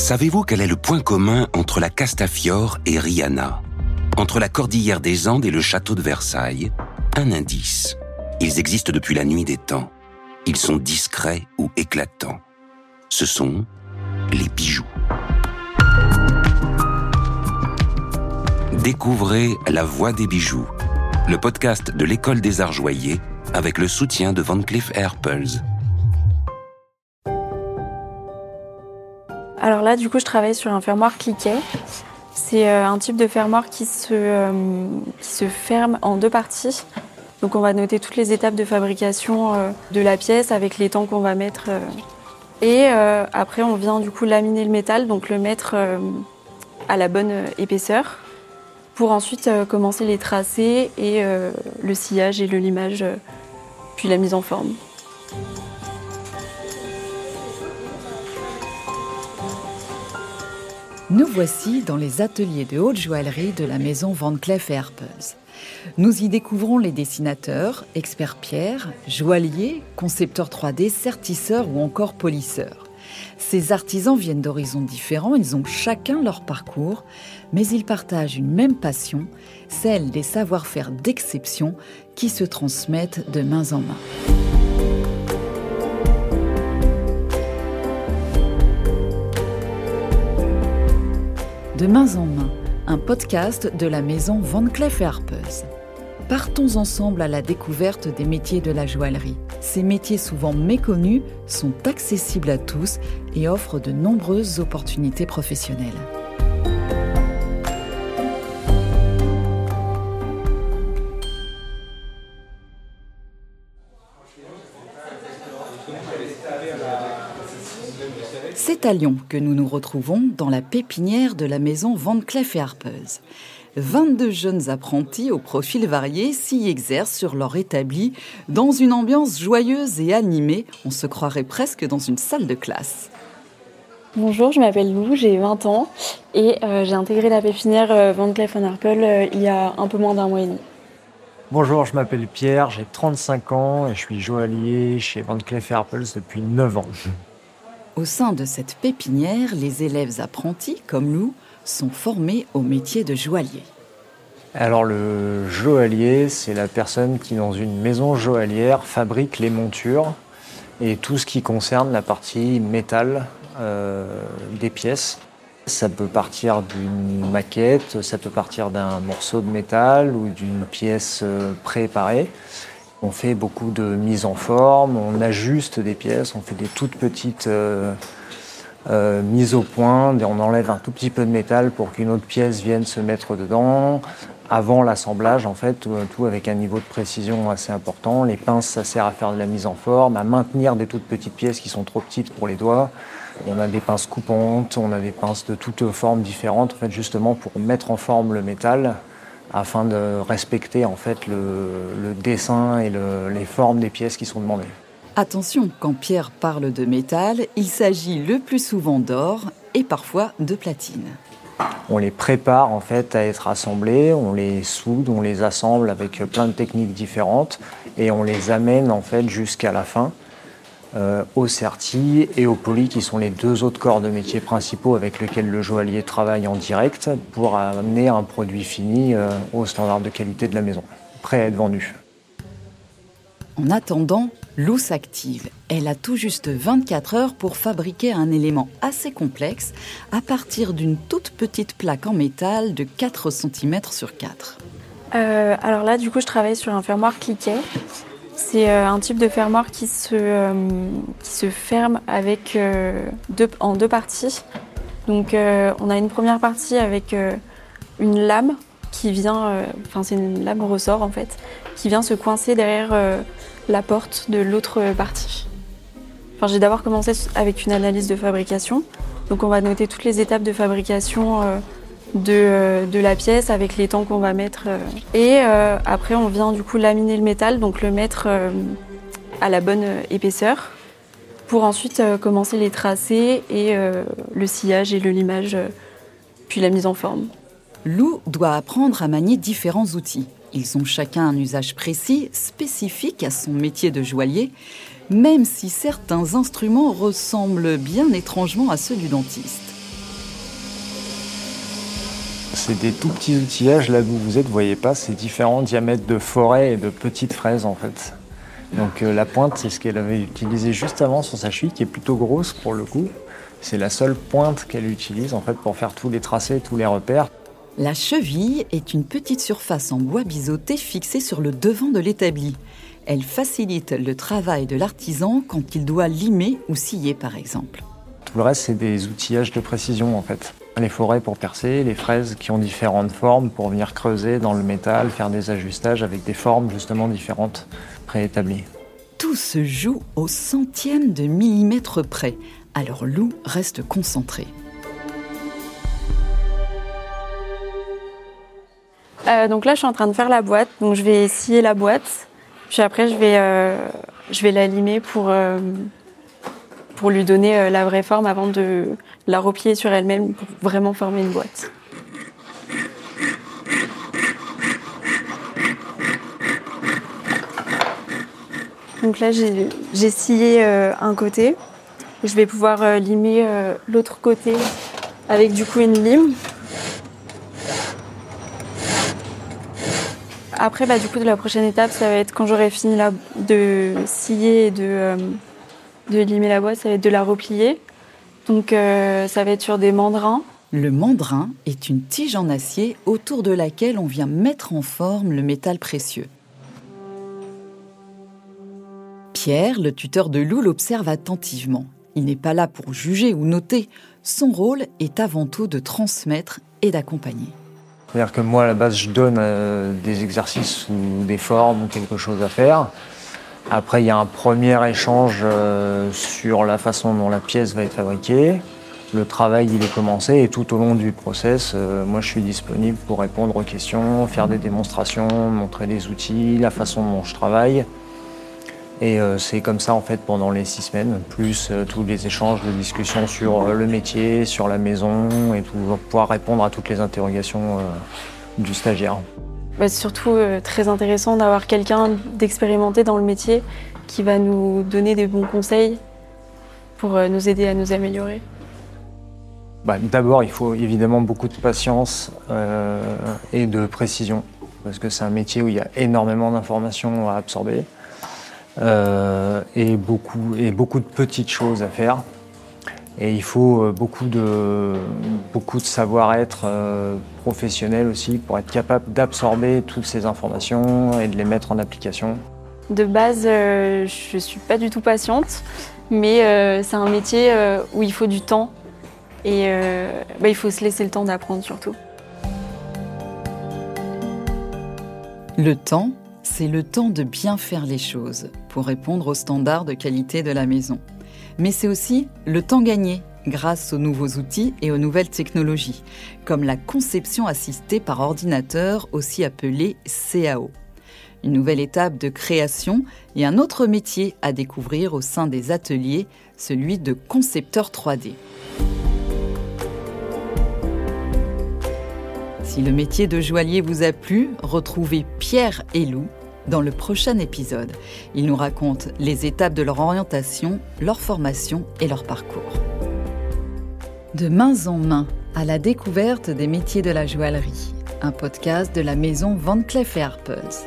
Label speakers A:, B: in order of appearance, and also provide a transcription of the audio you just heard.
A: Savez-vous quel est le point commun entre la Castafiore et Rihanna? Entre la cordillère des Andes et le château de Versailles Un indice. Ils existent depuis la nuit des temps. Ils sont discrets ou éclatants. Ce sont les bijoux. Découvrez La Voix des bijoux, le podcast de l'École des Arts Joyers avec le soutien de Van Cleef Arpels.
B: Alors là, du coup, je travaille sur un fermoir cliquet. C'est euh, un type de fermoir qui se, euh, se ferme en deux parties. Donc on va noter toutes les étapes de fabrication euh, de la pièce avec les temps qu'on va mettre. Et après, on vient du coup laminer le métal, donc le mettre à la bonne épaisseur pour ensuite commencer les tracés et le sillage et le limage, puis la mise en forme.
C: Nous voici dans les ateliers de haute joaillerie de la maison Van Cleef Arpels. Nous y découvrons les dessinateurs, experts pierre, joailliers, concepteurs 3D, sertisseurs ou encore polisseurs. Ces artisans viennent d'horizons différents, ils ont chacun leur parcours, mais ils partagent une même passion, celle des savoir-faire d'exception qui se transmettent de main en main. De main en main, un podcast de la maison Van Cleef Arpels. Partons ensemble à la découverte des métiers de la joaillerie. Ces métiers souvent méconnus sont accessibles à tous et offrent de nombreuses opportunités professionnelles. C'est à Lyon que nous nous retrouvons dans la pépinière de la maison Van Cleef et Arpels. 22 jeunes apprentis au profil varié s'y exercent sur leur établi dans une ambiance joyeuse et animée. On se croirait presque dans une salle de classe.
B: Bonjour, je m'appelle Lou, j'ai 20 ans et euh, j'ai intégré la pépinière euh, Van Cleef Arpels euh, il y a un peu moins d'un mois et demi.
D: Bonjour, je m'appelle Pierre, j'ai 35 ans et je suis joaillier chez Van Cleef Arpels depuis 9 ans.
C: Au sein de cette pépinière, les élèves apprentis, comme nous, sont formés au métier de joaillier.
D: Alors le joaillier, c'est la personne qui, dans une maison joaillière, fabrique les montures et tout ce qui concerne la partie métal euh, des pièces. Ça peut partir d'une maquette, ça peut partir d'un morceau de métal ou d'une pièce euh, préparée. On fait beaucoup de mise en forme, on ajuste des pièces, on fait des toutes petites euh, euh, mises au point, on enlève un tout petit peu de métal pour qu'une autre pièce vienne se mettre dedans. Avant l'assemblage, en fait, tout, avec un niveau de précision assez important. Les pinces, ça sert à faire de la mise en forme, à maintenir des toutes petites pièces qui sont trop petites pour les doigts. On a des pinces coupantes, on a des pinces de toutes formes différentes, en fait, justement pour mettre en forme le métal afin de respecter en fait le, dessin et les formes des pièces qui sont demandées.
C: Attention, quand Pierre parle de métal, il s'agit le plus souvent d'or et parfois de platine.
D: On les prépare en fait à être assemblés, on les soude, on les assemble avec plein de techniques différentes et on les amène en fait jusqu'à la fin euh, au CERTI et au POLY, qui sont les deux autres corps de métier principaux avec lesquels le joaillier travaille en direct pour amener un produit fini euh, au standard de qualité de la maison, prêt à être vendu.
C: En attendant, Lou s'active. Elle a tout juste 24 heures pour fabriquer un élément assez complexe à partir d'une toute petite plaque en métal de 4 cm sur 4.
B: Euh, alors là, du coup, je travaille sur un fermoir cliquet c'est euh, un type de fermoir qui se, euh, qui se ferme avec, euh, en deux parties. Donc on a une première partie avec une lame qui vient, enfin c'est une lame ressort en fait, qui vient se coincer derrière la porte de l'autre partie. Enfin, j'ai d'abord commencé avec une analyse de fabrication. Donc on va noter toutes les étapes de fabrication euh, de, la pièce avec les temps qu'on va mettre. Euh. Et euh, après, on vient du coup laminer le métal, donc le mettre à la bonne épaisseur pour ensuite commencer les tracés et le sillage et le limage, puis la mise en forme.
C: Lou doit apprendre à manier différents outils. Ils ont chacun un usage précis, spécifique à son métier de joaillier, même si certains instruments ressemblent bien étrangement à ceux du dentiste.
D: C'est des tout petits outillages. Là où vous êtes, vous voyez pas, c'est différents diamètres de forêt et de petites fraises en fait. Donc euh, la pointe, c'est ce qu'elle avait utilisé juste avant sur sa cheville, qui est plutôt grosse pour le coup. C'est la seule pointe qu'elle utilise en fait pour faire tous les tracés, tous les repères.
C: La cheville est une petite surface en bois biseauté fixée sur le devant de l'établi. Elle facilite le travail de l'artisan quand il doit limer ou scier par exemple.
D: Tout le reste, c'est des outillages de précision en fait. Les forêts pour percer, les fraises qui ont différentes formes pour venir creuser dans le métal, faire des ajustages avec des formes justement différentes préétablies.
C: Tout se joue au centième de millimètre près, alors Lou reste concentré.
B: Euh, donc là, je suis en train de faire la boîte. Donc je vais scier la boîte. Puis après, je vais, euh, je vais la limer pour, euh, pour lui donner la vraie forme avant de la replier sur elle-même pour vraiment former une boîte. Donc là, j'ai scié un côté. Je vais pouvoir limer l'autre côté avec du coup une lime. Après, bah, du coup, la prochaine étape, ça va être quand j'aurai fini de scier et de, euh, de limer la boîte, ça va être de la replier. Donc, euh, ça va être sur des mandrins.
C: Le mandrin est une tige en acier autour de laquelle on vient mettre en forme le métal précieux. Pierre, le tuteur de Lou, l'observe attentivement. Il n'est pas là pour juger ou noter. Son rôle est avant tout de transmettre et d'accompagner.
D: C'est-à-dire que moi, à la base, je donne euh, des exercices ou des formes ou quelque chose à faire. Après, il y a un premier échange euh, sur la façon dont la pièce va être fabriquée. Le travail, il est commencé et tout au long du process, euh, moi, je suis disponible pour répondre aux questions, faire des démonstrations, montrer des outils, la façon dont je travaille. Et euh, c'est comme ça en fait pendant les six semaines, plus tous les échanges de discussions sur le métier, sur la maison et pouvoir répondre à toutes les interrogations du stagiaire.
B: Bah, c'est surtout très intéressant d'avoir quelqu'un d'expérimenté dans le métier qui va nous donner des bons conseils pour nous aider à nous améliorer.
D: Bah, d'abord, il faut évidemment beaucoup de patience et de précision, parce que c'est un métier où il y a énormément d'informations à absorber. Euh, et, beaucoup, et beaucoup de petites choses à faire. Et il faut euh, beaucoup de, beaucoup de savoir-être euh, professionnel aussi pour être capable d'absorber toutes ces informations et de les mettre en application.
B: De base, je ne suis pas du tout patiente, mais c'est un métier où il faut du temps et bah, il faut se laisser le temps d'apprendre surtout.
C: Le temps, c'est le temps de bien faire les choses pour répondre aux standards de qualité de la maison. Mais c'est aussi le temps gagné grâce aux nouveaux outils et aux nouvelles technologies, comme la conception assistée par ordinateur, aussi appelée CAO. Une nouvelle étape de création et un autre métier à découvrir au sein des ateliers, celui de concepteur 3D. Si le métier de joaillier vous a plu, retrouvez Pierre et Lou dans le prochain épisode. Ils nous racontent les étapes de leur orientation, leur formation et leur parcours. De main en main, à la découverte des métiers de la joaillerie, un podcast de la maison Van Cleef Arpels.